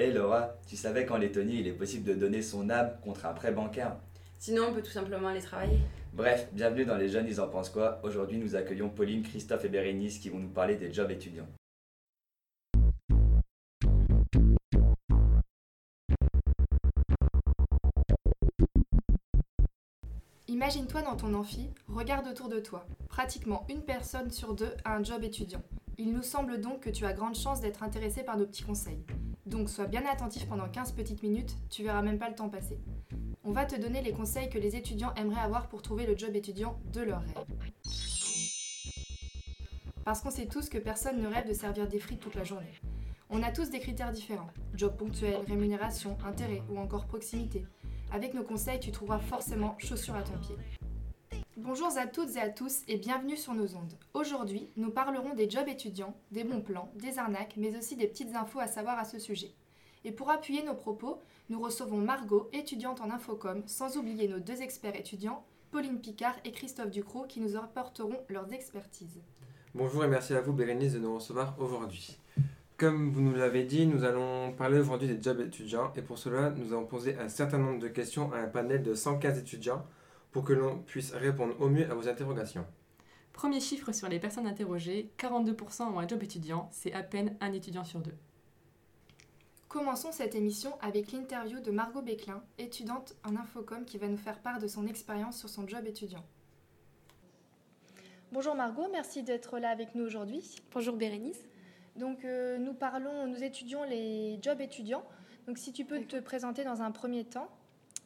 Hé Laura, tu savais qu'en Lettonie, il est possible de donner son âme contre un prêt bancaire? Sinon, on peut tout simplement aller travailler. Bref, bienvenue dans Les Jeunes, ils en pensent quoi? Aujourd'hui, nous accueillons Pauline, Christophe et Bérénice qui vont nous parler des jobs étudiants. Imagine-toi dans ton amphi, regarde autour de toi. Pratiquement une personne sur deux a un job étudiant. Il nous semble donc que tu as grande chance d'être intéressé par nos petits conseils. Donc sois bien attentif pendant 15 petites minutes, tu verras même pas le temps passer. On va te donner les conseils que les étudiants aimeraient avoir pour trouver le job étudiant de leur rêve. Parce qu'on sait tous que personne ne rêve de servir des frites toute la journée. On a tous des critères différents. Job ponctuel, rémunération, intérêt ou encore proximité. Avec nos conseils, tu trouveras forcément chaussures à ton pied. Bonjour à toutes et à tous et bienvenue sur nos ondes. Aujourd'hui, nous parlerons des jobs étudiants, des bons plans, des arnaques, mais aussi des petites infos à savoir à ce sujet. Et pour appuyer nos propos, nous recevons Margot, étudiante en infocom, sans oublier nos deux experts étudiants, Pauline Picard et Christophe Ducrot, qui nous apporteront leurs expertises. Bonjour et merci à vous Bérénice de nous recevoir aujourd'hui. Comme vous nous l'avez dit, nous allons parler aujourd'hui des jobs étudiants et pour cela, nous avons posé un certain nombre de questions à un panel de 115 étudiants pour que l'on puisse répondre au mieux à vos interrogations. Premier chiffre sur les personnes interrogées, 42% ont un job étudiant, c'est à peine un étudiant sur deux. Commençons cette émission avec l'interview de Margot Béclin, étudiante en infocom qui va nous faire part de son expérience sur son job étudiant. Bonjour Margot, merci d'être là avec nous aujourd'hui. Bonjour Bérénice. Donc euh, nous parlons, nous étudions les jobs étudiants. Donc si tu peux te présenter dans un premier temps.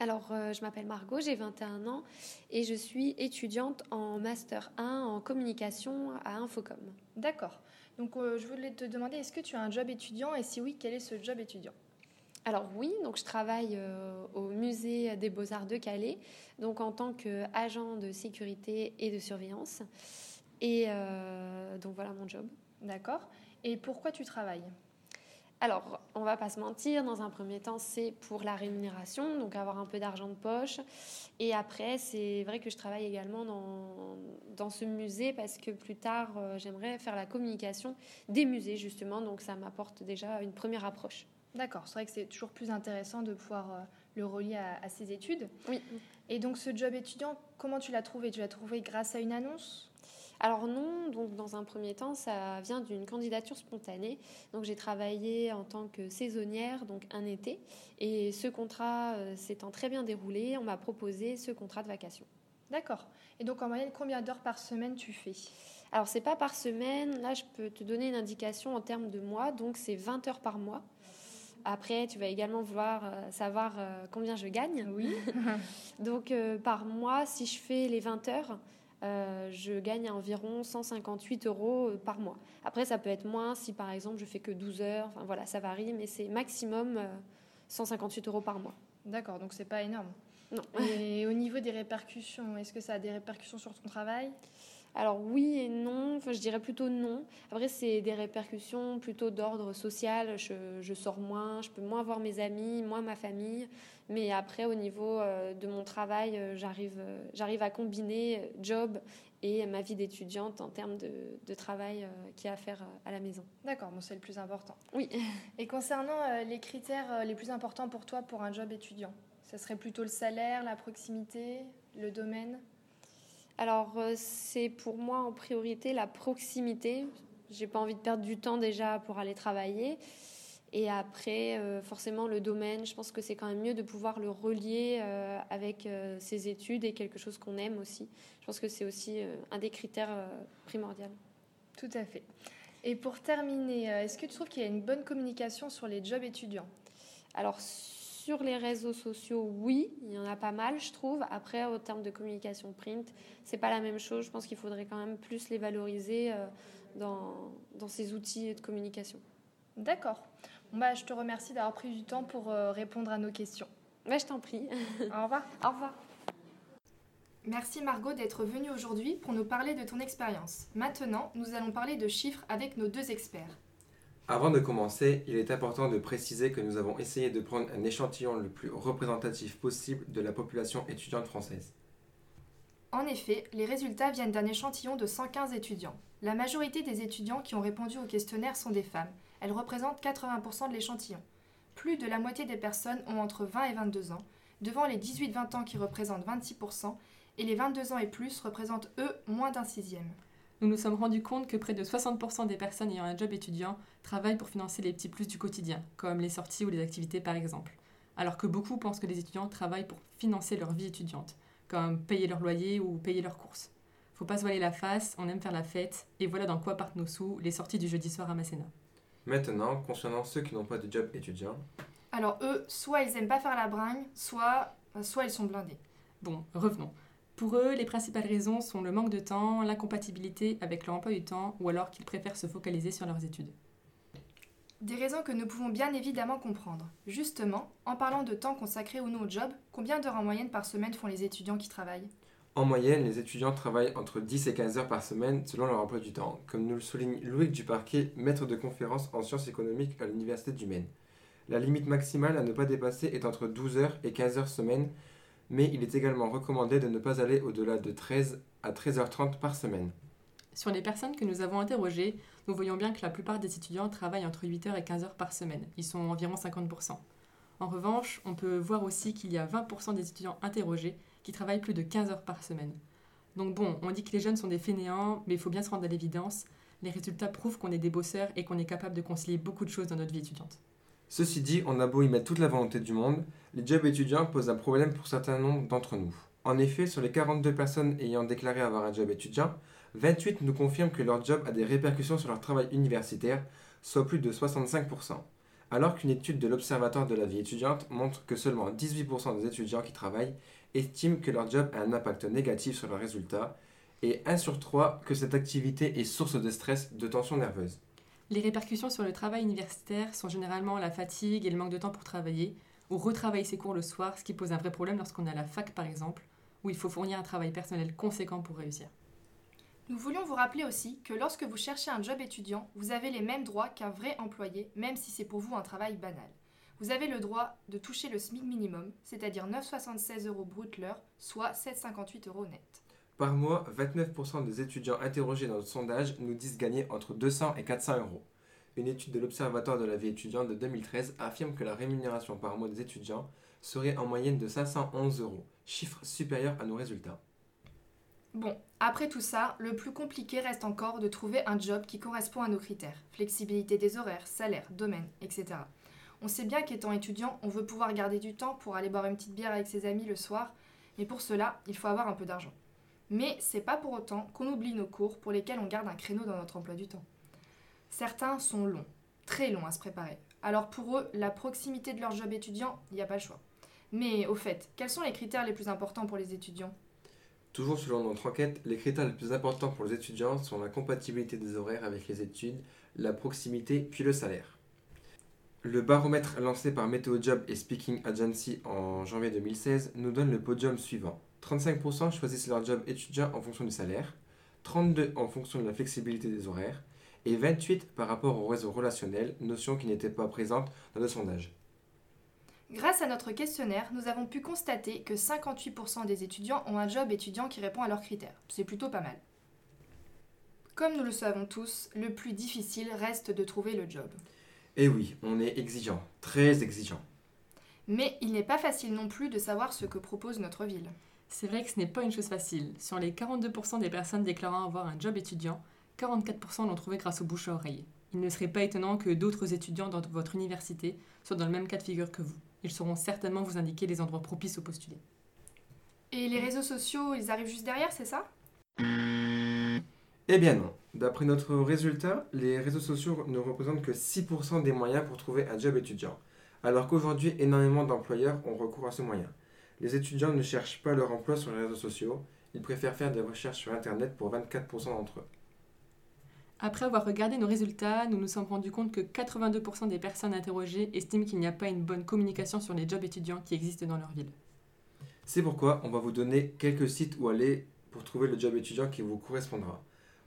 Alors euh, je m'appelle Margot, j'ai 21 ans et je suis étudiante en master 1 en communication à Infocom. D'accord. Donc euh, je voulais te demander est-ce que tu as un job étudiant et si oui, quel est ce job étudiant? Alors oui, donc je travaille au musée des Beaux-Arts de Calais, donc en tant qu'agent de sécurité et de surveillance. Et donc voilà mon job. D'accord. Et pourquoi tu travailles? Alors, on va pas se mentir, dans un premier temps, c'est pour la rémunération, donc avoir un peu d'argent de poche. Et après, c'est vrai que je travaille également dans, dans ce musée parce que plus tard, euh, j'aimerais faire la communication des musées, justement. Donc, ça m'apporte déjà une première approche. D'accord, c'est vrai que c'est toujours plus intéressant de pouvoir euh, le relier à, à ses études. Oui. Et donc, ce job étudiant, comment tu l'as trouvé? Tu l'as trouvé grâce à une annonce? Alors non, donc dans un premier temps, ça vient d'une candidature spontanée. Donc j'ai travaillé en tant que saisonnière, donc un été, et ce contrat euh, s'étant très bien déroulé, on m'a proposé ce contrat de vacation. D'accord. Et donc en moyenne, combien d'heures par semaine tu fais? Alors c'est pas par semaine, là je peux te donner une indication en termes de mois, donc c'est 20 heures par mois. Après, tu vas également vouloir euh, savoir euh, combien je gagne. Oui. donc par mois, si je fais les 20 heures, euh, je gagne environ 158 euros euh, par mois. Après, ça peut être moins si par exemple je fais que 12 heures. Enfin voilà, ça varie, mais c'est maximum 158 euh, euros par mois. D'accord, donc c'est pas énorme. Non. Et au niveau des répercussions, est-ce que ça a des répercussions sur ton travail? Alors oui et non, enfin, je dirais plutôt non. Après, c'est des répercussions plutôt d'ordre social. Je, sors moins, je peux moins voir mes amis, moins ma famille. Mais après, au niveau euh, de mon travail, euh, j'arrive, euh, j'arrive à combiner job et ma vie d'étudiante en termes de, travail qu'il y a à faire à la maison. D'accord, bon, c'est le plus important. Oui. Et concernant les critères les plus importants pour toi pour un job étudiant, ce serait plutôt le salaire, la proximité, le domaine? Alors, euh, c'est pour moi en priorité la proximité. J'ai pas envie de perdre du temps déjà pour aller travailler. Et après, euh, forcément, le domaine, je pense que c'est quand même mieux de pouvoir le relier euh, avec ses études et quelque chose qu'on aime aussi. Je pense que c'est aussi un des critères primordiaux. Tout à fait. Et pour terminer, est-ce que tu trouves qu'il y a une bonne communication sur les jobs étudiants? Alors, sur les réseaux sociaux, oui, il y en a pas mal, je trouve. Après, au terme de communication print, c'est pas la même chose. Je pense qu'il faudrait quand même plus les valoriser euh, dans, dans ces outils de communication. D'accord. bah, je te remercie d'avoir pris du temps pour euh, répondre à nos questions. Bah, je t'en prie. Au revoir. Au revoir. Merci Margot d'être venue aujourd'hui pour nous parler de ton expérience. Maintenant, nous allons parler de chiffres avec nos deux experts. Avant de commencer, il est important de préciser que nous avons essayé de prendre un échantillon le plus représentatif possible de la population étudiante française. En effet, les résultats viennent d'un échantillon de 115 étudiants. La majorité des étudiants qui ont répondu au questionnaire sont des femmes. Elles représentent 80% de l'échantillon. plus de la moitié des personnes ont entre 20 et 22 ans, devant les 18-20 ans qui représentent 26%, et les 22 ans et plus représentent eux moins d'un sixième. Nous nous sommes rendus compte que près de 60% des personnes ayant un job étudiant travaillent pour financer les petits plus du quotidien, comme les sorties ou les activités par exemple. Alors que beaucoup pensent que les étudiants travaillent pour financer leur vie étudiante, comme payer leur loyer ou payer leurs courses. Faut pas se voiler la face, on aime faire la fête, et voilà dans quoi partent nos sous, les sorties du jeudi soir à Masséna. Maintenant, concernant ceux qui n'ont pas de job étudiant, Alors eux, soit ils aiment pas faire la bringue, soit, soit ils sont blindés. Bon, revenons. Pour eux, les principales raisons sont le manque de temps, l'incompatibilité avec leur emploi du temps, ou alors qu'ils préfèrent se focaliser sur leurs études. Des raisons que nous pouvons bien évidemment comprendre. Justement, en parlant de temps consacré ou non au job, combien d'heures en moyenne par semaine font les étudiants qui travaillent? En moyenne, les étudiants travaillent entre 10 et 15 heures par semaine selon leur emploi du temps, comme nous le souligne Louis Duparquet, maître de conférence en sciences économiques à l'Université du Maine. La limite maximale à ne pas dépasser est entre 12 heures et 15 heures semaine, mais il est également recommandé de ne pas aller au-delà de 13 à 13h30 par semaine. Sur les personnes que nous avons interrogées, nous voyons bien que la plupart des étudiants travaillent entre 8h et 15h par semaine. Ils sont environ 50%. En revanche, on peut voir aussi qu'il y a 20% des étudiants interrogés qui travaillent plus de 15 heures par semaine. Donc bon, on dit que les jeunes sont des fainéants, mais il faut bien se rendre à l'évidence. Les résultats prouvent qu'on est des bosseurs et qu'on est capable de concilier beaucoup de choses dans notre vie étudiante. Ceci dit, on a beau y mettre toute la volonté du monde, les jobs étudiants posent un problème pour certains nombres d'entre nous. En effet, sur les 42 personnes ayant déclaré avoir un job étudiant, 28 nous confirment que leur job a des répercussions sur leur travail universitaire, soit plus de 65%. Alors qu'une étude de l'Observatoire de la vie étudiante montre que seulement 18% des étudiants qui travaillent estiment que leur job a un impact négatif sur leurs résultats, et 1 sur 3 que cette activité est source de stress, de tension nerveuse. Les répercussions sur le travail universitaire sont généralement la fatigue et le manque de temps pour travailler, ou retravailler ses cours le soir, ce qui pose un vrai problème lorsqu'on à la fac par exemple, où il faut fournir un travail personnel conséquent pour réussir. Nous voulions vous rappeler aussi que lorsque vous cherchez un job étudiant, vous avez les mêmes droits qu'un vrai employé, même si c'est pour vous un travail banal. Vous avez le droit de toucher le SMIC minimum, c'est-à-dire 9,76 euros brut l'heure, soit 7,58 euros net. Par mois, 29% des étudiants interrogés dans notre sondage nous disent gagner entre 200 et 400 euros. Une étude de l'Observatoire de la vie étudiante de 2013 affirme que la rémunération par mois des étudiants serait en moyenne de 511 euros, chiffre supérieur à nos résultats. Bon, après tout ça, le plus compliqué reste encore de trouver un job qui correspond à nos critères. Flexibilité des horaires, salaire, domaine, etc. On sait bien qu'étant étudiant, on veut pouvoir garder du temps pour aller boire une petite bière avec ses amis le soir, mais pour cela, il faut avoir un peu d'argent. Mais c'est pas pour autant qu'on oublie nos cours pour lesquels on garde un créneau dans notre emploi du temps. Certains sont longs, très longs à se préparer. Alors pour eux, la proximité de leur job étudiant, il n'y a pas le choix. Mais au fait, quels sont les critères les plus importants pour les étudiants? Toujours selon notre enquête, les critères les plus importants pour les étudiants sont la compatibilité des horaires avec les études, la proximité, puis le salaire. Le baromètre lancé par Météo Job et Speaking Agency en janvier 2016 nous donne le podium suivant. 35% choisissent leur job étudiant en fonction du salaire, 32% en fonction de la flexibilité des horaires, et 28% par rapport au réseau relationnel, notion qui n'était pas présente dans le sondage. Grâce à notre questionnaire, nous avons pu constater que 58% des étudiants ont un job étudiant qui répond à leurs critères. C'est plutôt pas mal. Comme nous le savons tous, le plus difficile reste de trouver le job. Et oui, on est exigeant, très exigeant. Mais il n'est pas facile non plus de savoir ce que propose notre ville. C'est vrai que ce n'est pas une chose facile. Sur les 42% des personnes déclarant avoir un job étudiant, 44% l'ont trouvé grâce aux bouche à oreille. Il ne serait pas étonnant que d'autres étudiants dans votre université soient dans le même cas de figure que vous. Ils sauront certainement vous indiquer les endroits propices au postuler. Et les réseaux sociaux, ils arrivent juste derrière, c'est ça? Eh bien non. D'après notre résultat, les réseaux sociaux ne représentent que 6% des moyens pour trouver un job étudiant, alors qu'aujourd'hui énormément d'employeurs ont recours à ce moyen. Les étudiants ne cherchent pas leur emploi sur les réseaux sociaux, ils préfèrent faire des recherches sur Internet pour 24% d'entre eux. Après avoir regardé nos résultats, nous nous sommes rendus compte que 82% des personnes interrogées estiment qu'il n'y a pas une bonne communication sur les jobs étudiants qui existent dans leur ville. C'est pourquoi on va vous donner quelques sites où aller pour trouver le job étudiant qui vous correspondra.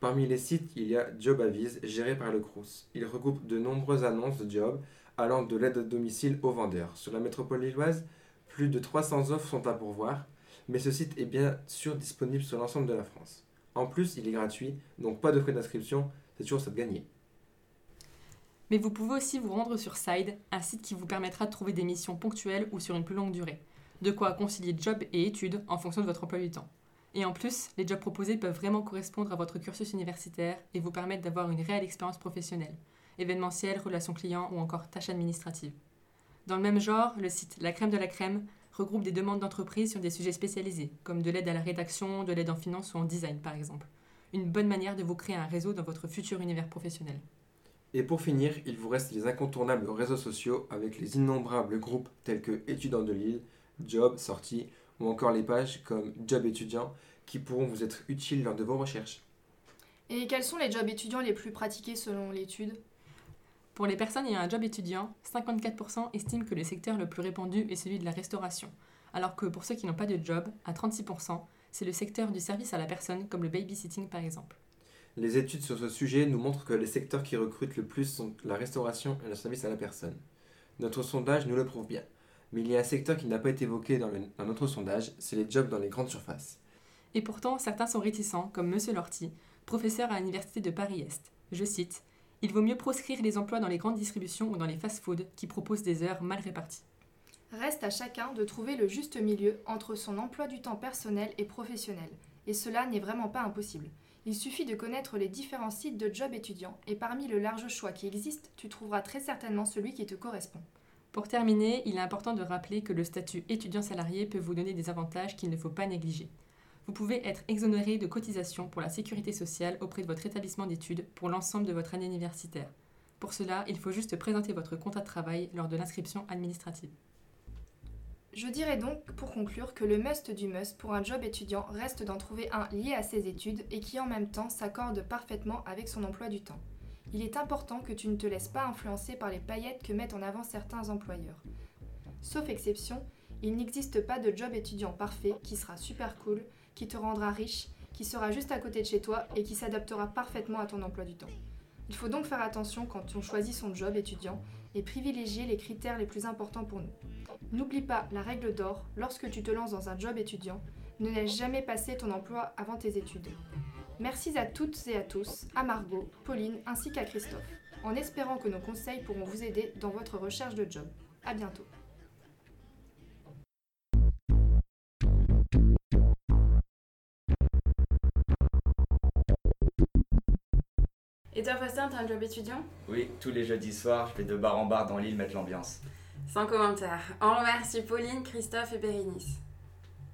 Parmi les sites, il y a Job géré par le Crous. Il regroupe de nombreuses annonces de jobs allant de l'aide à domicile aux vendeurs. Sur la métropole lilloise, plus de 300 offres sont à pourvoir, mais ce site est bien sûr disponible sur l'ensemble de la France. En plus, il est gratuit, donc pas de frais d'inscription, c'est toujours ça de gagner. Mais vous pouvez aussi vous rendre sur Side, un site qui vous permettra de trouver des missions ponctuelles ou sur une plus longue durée. De quoi concilier job et études en fonction de votre emploi du temps. Et en plus, les jobs proposés peuvent vraiment correspondre à votre cursus universitaire et vous permettre d'avoir une réelle expérience professionnelle, événementielle, relations clients ou encore tâches administratives. Dans le même genre, le site La Crème de la Crème regroupe des demandes d'entreprise sur des sujets spécialisés, comme de l'aide à la rédaction, de l'aide en finance ou en design par exemple. Une bonne manière de vous créer un réseau dans votre futur univers professionnel. Et pour finir, il vous reste les incontournables réseaux sociaux avec les innombrables groupes tels que Étudiants de Lille, Job, Sortie ou encore les pages comme Job étudiant qui pourront vous être utiles lors de vos recherches. Et quels sont les jobs étudiants les plus pratiqués selon l'étude? Pour les personnes ayant un job étudiant, 54% estiment que le secteur le plus répandu est celui de la restauration, alors que pour ceux qui n'ont pas de job, à 36%, c'est le secteur du service à la personne comme le babysitting par exemple. Les études sur ce sujet nous montrent que les secteurs qui recrutent le plus sont la restauration et le service à la personne. Notre sondage nous le prouve bien. Mais il y a un secteur qui n'a pas été évoqué dans, le- dans notre sondage, c'est les jobs dans les grandes surfaces. Et pourtant, certains sont réticents, comme M. Lorty, professeur à l'Université de Paris-Est. Je cite Il vaut mieux proscrire les emplois dans les grandes distributions ou dans les fast-foods qui proposent des heures mal réparties. Reste à chacun de trouver le juste milieu entre son emploi du temps personnel et professionnel. Et cela n'est vraiment pas impossible. Il suffit de connaître les différents sites de job étudiants et parmi le large choix qui existe, tu trouveras très certainement celui qui te correspond. Pour terminer, il est important de rappeler que le statut étudiant salarié peut vous donner des avantages qu'il ne faut pas négliger. Vous pouvez être exonéré de cotisations pour la sécurité sociale auprès de votre établissement d'études pour l'ensemble de votre année universitaire. Pour cela, il faut juste présenter votre contrat de travail lors de l'inscription administrative. Je dirais donc, pour conclure, que le must du must pour un job étudiant reste d'en trouver un lié à ses études et qui en même temps s'accorde parfaitement avec son emploi du temps. Il est important que tu ne te laisses pas influencer par les paillettes que mettent en avant certains employeurs. Sauf exception, il n'existe pas de job étudiant parfait qui sera super cool, qui te rendra riche, qui sera juste à côté de chez toi et qui s'adaptera parfaitement à ton emploi du temps. Il faut donc faire attention quand on choisit son job étudiant et privilégier les critères les plus importants pour nous. N'oublie pas la règle d'or, lorsque tu te lances dans un job étudiant, ne laisse jamais passer ton emploi avant tes études. Merci à toutes et à tous, à Margot, Pauline ainsi qu'à Christophe, en espérant que nos conseils pourront vous aider dans votre recherche de job. À bientôt. Toi, Faustin, t'as un job étudiant? Oui, tous les jeudis soirs, je vais de bar en bar dans l'île mettre l'ambiance. Sans commentaire. On remercie Pauline, Christophe et Bérénice.